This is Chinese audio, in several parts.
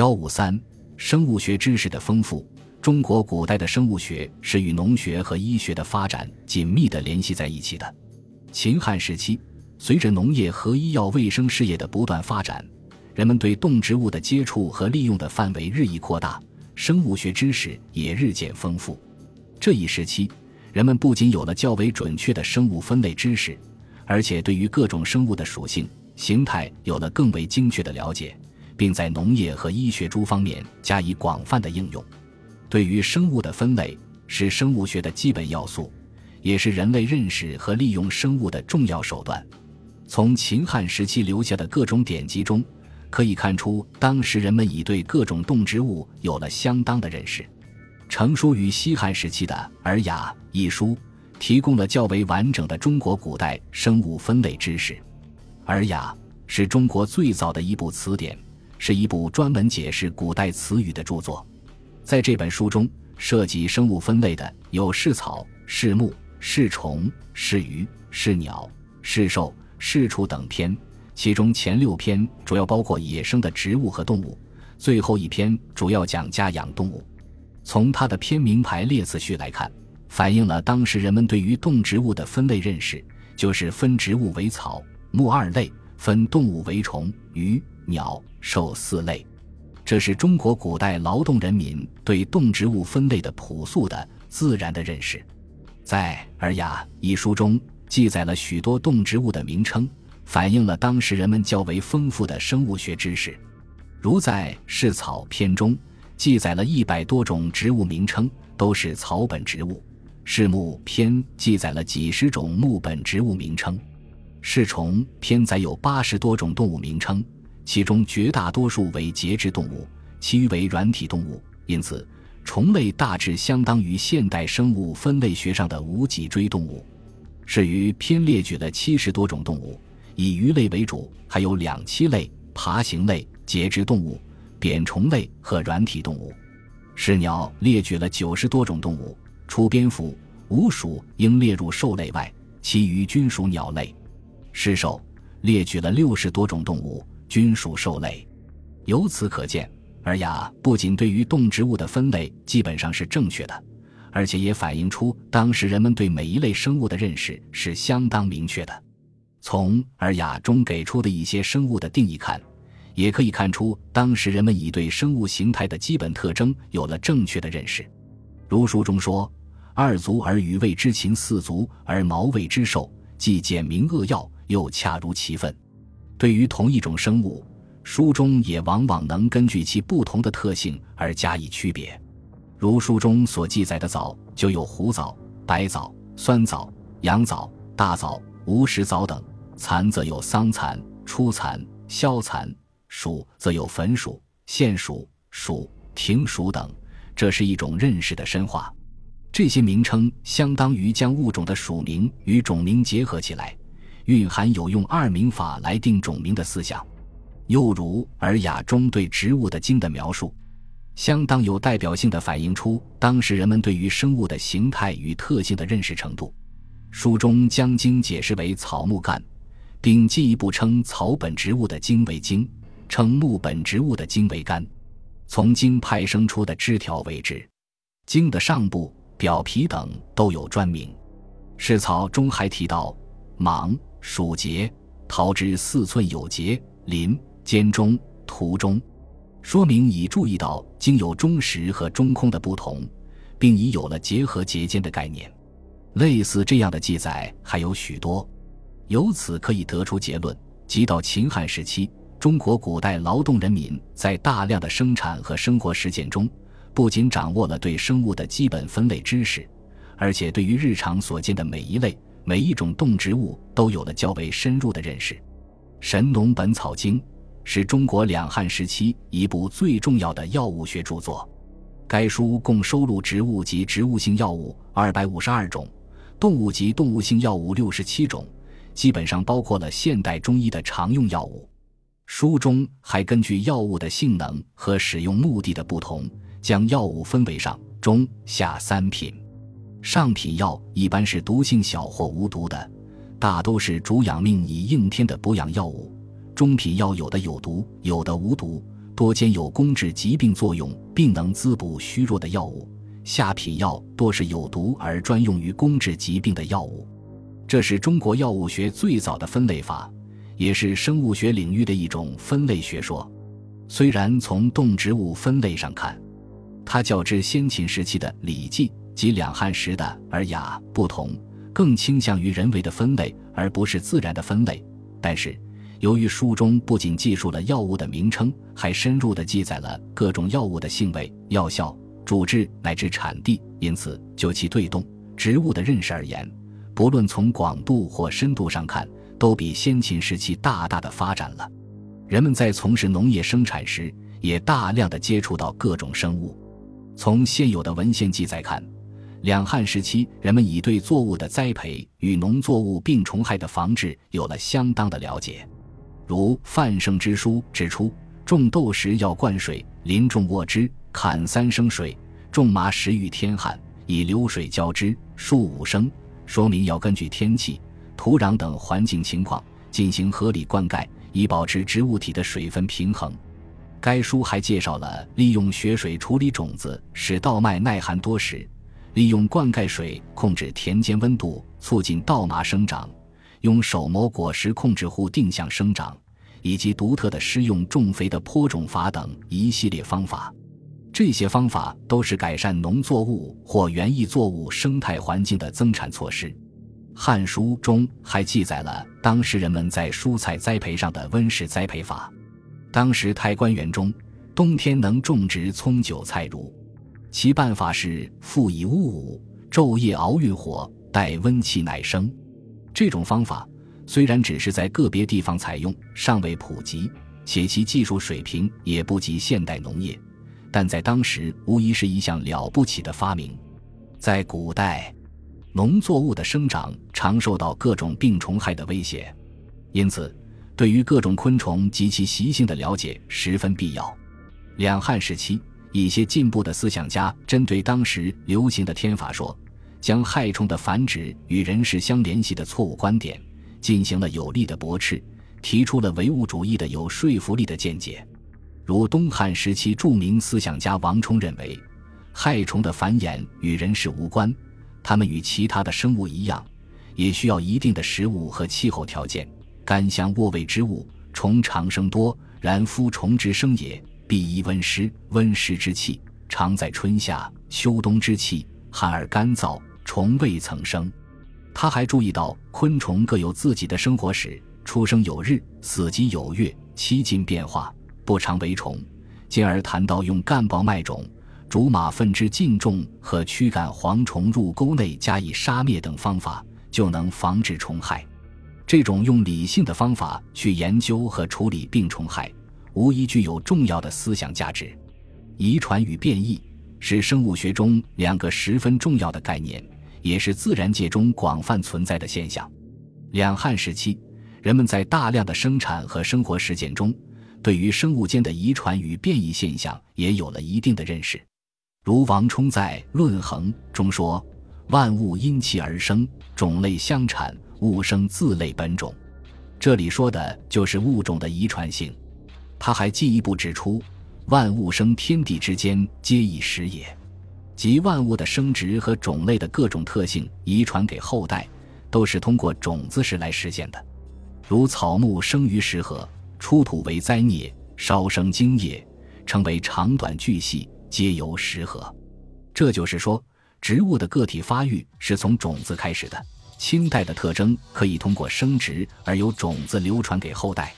幺五三，生物学知识的丰富。中国古代的生物学是与农学和医学的发展紧密地联系在一起的。秦汉时期，随着农业和医药卫生事业的不断发展，人们对动植物的接触和利用的范围日益扩大，生物学知识也日渐丰富。这一时期，人们不仅有了较为准确的生物分类知识，而且对于各种生物的属性、形态有了更为精确的了解，并在农业和医学诸方面加以广泛的应用。对于生物的分类是生物学的基本要素，也是人类认识和利用生物的重要手段。从秦汉时期留下的各种典籍中，可以看出当时人们已对各种动植物有了相当的认识。成书于西汉时期的《尔雅》一书，提供了较为完整的中国古代生物分类知识。《尔雅》是中国最早的一部词典，是一部专门解释古代词语的著作。在这本书中，涉及生物分类的有是草、是木、是虫、是鱼、是鸟、是兽、是畜等篇。其中前六篇主要包括野生的植物和动物，最后一篇主要讲家养动物。从它的篇名排列次序来看，反映了当时人们对于动植物的分类认识，就是分植物为草、木二类，分动物为虫、鱼、鸟、兽四类。这是中国古代劳动人民对动植物分类的朴素的、自然的认识。在《尔雅》一书中，记载了许多动植物的名称，反映了当时人们较为丰富的生物学知识。如在《是草》篇中，记载了一百多种植物名称，都是草本植物；《是木》篇记载了几十种木本植物名称；《是虫》篇载有八十多种动物名称。其中绝大多数为节肢动物，其余为软体动物。因此，虫类大致相当于现代生物分类学上的无脊椎动物。是鱼偏列举了七十多种动物，以鱼类为主，还有两栖类、爬行类、节肢动物、扁虫类和软体动物。是鸟列举了九十多种动物，除蝙蝠、鼯鼠应列入兽类外，其余均属鸟类。是兽列举了六十多种动物。均属兽类，由此可见，《尔雅》不仅对于动植物的分类基本上是正确的，而且也反映出当时人们对每一类生物的认识是相当明确的。从《尔雅》中给出的一些生物的定义看，也可以看出当时人们已对生物形态的基本特征有了正确的认识。如书中说：“二足而鱼谓之禽，四足而毛谓之兽，既简明扼要，又恰如其分。”对于同一种生物，书中也往往能根据其不同的特性而加以区别。如书中所记载的藻，就有胡藻、白藻、酸藻、羊藻、大藻、无食藻等；蚕则有桑蚕、初蚕、硝蚕；鼠则有粉鼠、线鼠、鼠、庭鼠等。这是一种认识的深化。这些名称相当于将物种的属名与种名结合起来。蕴含有用二名法来定种名的思想，又如《尔雅》中对植物的茎的描述，相当有代表性的反映出当时人们对于生物的形态与特性的认识程度。书中将茎解释为草木干，并进一步称草本植物的茎为茎，称木本植物的茎为干。从茎派生出的枝条为枝，茎的上部、表皮等都有专名。是草中还提到芒。属节，桃之四寸有节，林间中图中，说明已注意到经有中实和中空的不同，并已有了结合节间的概念。类似这样的记载还有许多，由此可以得出结论：即到秦汉时期，中国古代劳动人民在大量的生产和生活实践中，不仅掌握了对生物的基本分类知识，而且对于日常所见的每一类。每一种动植物都有了较为深入的认识，《神农本草经》是中国两汉时期一部最重要的药物学著作。该书共收录植物及植物性药物二百五十二种，动物及动物性药物六十七种，基本上包括了现代中医的常用药物。书中还根据药物的性能和使用目的的不同，将药物分为上、中、下三品。上品药一般是毒性小或无毒的，大都是主养命以应天的补养药物；中品药有的有毒，有的无毒；多兼有攻治疾病作用，并能滋补虚弱的药物；下品药多是有毒而专用于攻治疾病的药物。这是中国药物学最早的分类法，也是生物学领域的一种分类学说。虽然从动植物分类上看，它较之先秦时期的《礼记》及两汉时的《尔雅》不同，更倾向于人为的分类，而不是自然的分类。但是，由于书中不仅记述了药物的名称，还深入地记载了各种药物的性味、药效、主治乃至产地，因此就其对动植物的认识而言，不论从广度或深度上看，都比先秦时期大大的发展了。人们在从事农业生产时，也大量的接触到各种生物。从现有的文献记载看，两汉时期人们已对作物的栽培与农作物病虫害的防治有了相当的了解。如范胜之书指出，种豆时要灌水，临种沃之，砍三升水；种麻时遇天旱，以流水浇之，数五升。说明要根据天气、土壤等环境情况进行合理灌溉，以保持植物体的水分平衡。该书还介绍了利用雪水处理种子，使稻麦耐寒多时；利用灌溉水控制田间温度，促进稻麻生长。用手磨果实控制户定向生长，以及独特的施用重肥的播种法等一系列方法，这些方法都是改善农作物或园艺作物生态环境的增产措施。《汉书》中还记载了当时人们在蔬菜栽培上的温室栽培法。当时太官园中，冬天能种植葱、韭菜、如，其办法是复以物午，昼夜熬运火，待温气乃生。这种方法虽然只是在个别地方采用，尚未普及，且其技术水平也不及现代农业，但在当时无疑是一项了不起的发明。在古代，农作物的生长常受到各种病虫害的威胁，因此对于各种昆虫及其习性的了解十分必要。两汉时期，一些进步的思想家针对当时流行的天法说。将害虫的繁殖与人事相联系的错误观点进行了有力的驳斥，提出了唯物主义的有说服力的见解。如东汉时期著名思想家王充认为，害虫的繁衍与人事无关，它们与其他的生物一样，也需要一定的食物和气候条件。干香沃味之物，虫常生多，然夫虫之生也，必宜温湿。温湿之气，常在春夏秋冬之气，寒而干燥。虫未曾生，他还注意到昆虫各有自己的生活史，出生有日，死即有月，期尽变化，不常为虫。进而谈到用干孢麦种、竹马粪之浸种和驱赶蝗虫入沟内加以杀灭等方法，就能防治虫害。这种用理性的方法去研究和处理病虫害，无疑具有重要的思想价值。遗传与变异是生物学中两个十分重要的概念。也是自然界中广泛存在的现象。两汉时期，人们在大量的生产和生活实践中，对于生物间的遗传与变异现象也有了一定的认识。如王充在《论衡》中说：“万物因其而生，种类相产，物生自类本种。”这里说的就是物种的遗传性。他还进一步指出：“万物生天地之间，皆以时也。”即万物的生殖和种类的各种特性遗传给后代，都是通过种子时来实现的。如草木生于石河，出土为灾孽，稍生茎叶，成为长短巨细，皆由石河。这就是说，植物的个体发育是从种子开始的。清代的特征可以通过生殖而由种子流传给后代，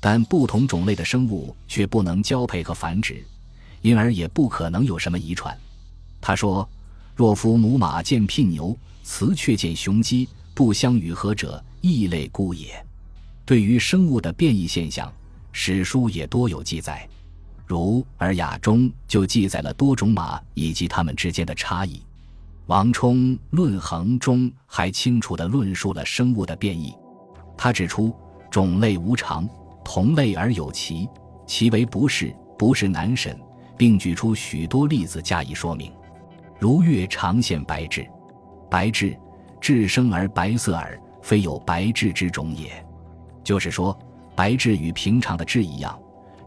但不同种类的生物却不能交配和繁殖，因而也不可能有什么遗传。他说：“若夫母马见聘牛，雌雀见雄鸡，不相与合者，异类故也。”对于生物的变异现象，史书也多有记载，如《尔雅》中就记载了多种马以及它们之间的差异。王充《论衡》中还清楚地论述了生物的变异。他指出：“种类无常，同类而有奇，其为不是，不是难审，并举出许多例子加以说明。”如月常现白质，白质，质生而白色耳，非有白质之种也。就是说，白质与平常的质一样，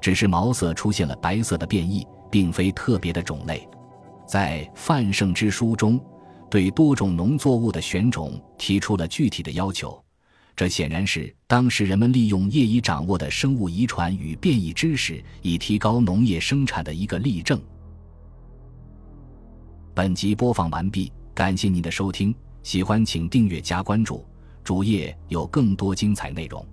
只是毛色出现了白色的变异，并非特别的种类。在《范圣之书》中，对多种农作物的选种提出了具体的要求，这显然是当时人们利用业已掌握的生物遗传与变异知识，以提高农业生产的一个例证。本集播放完毕，感谢您的收听，喜欢请订阅加关注，主页有更多精彩内容。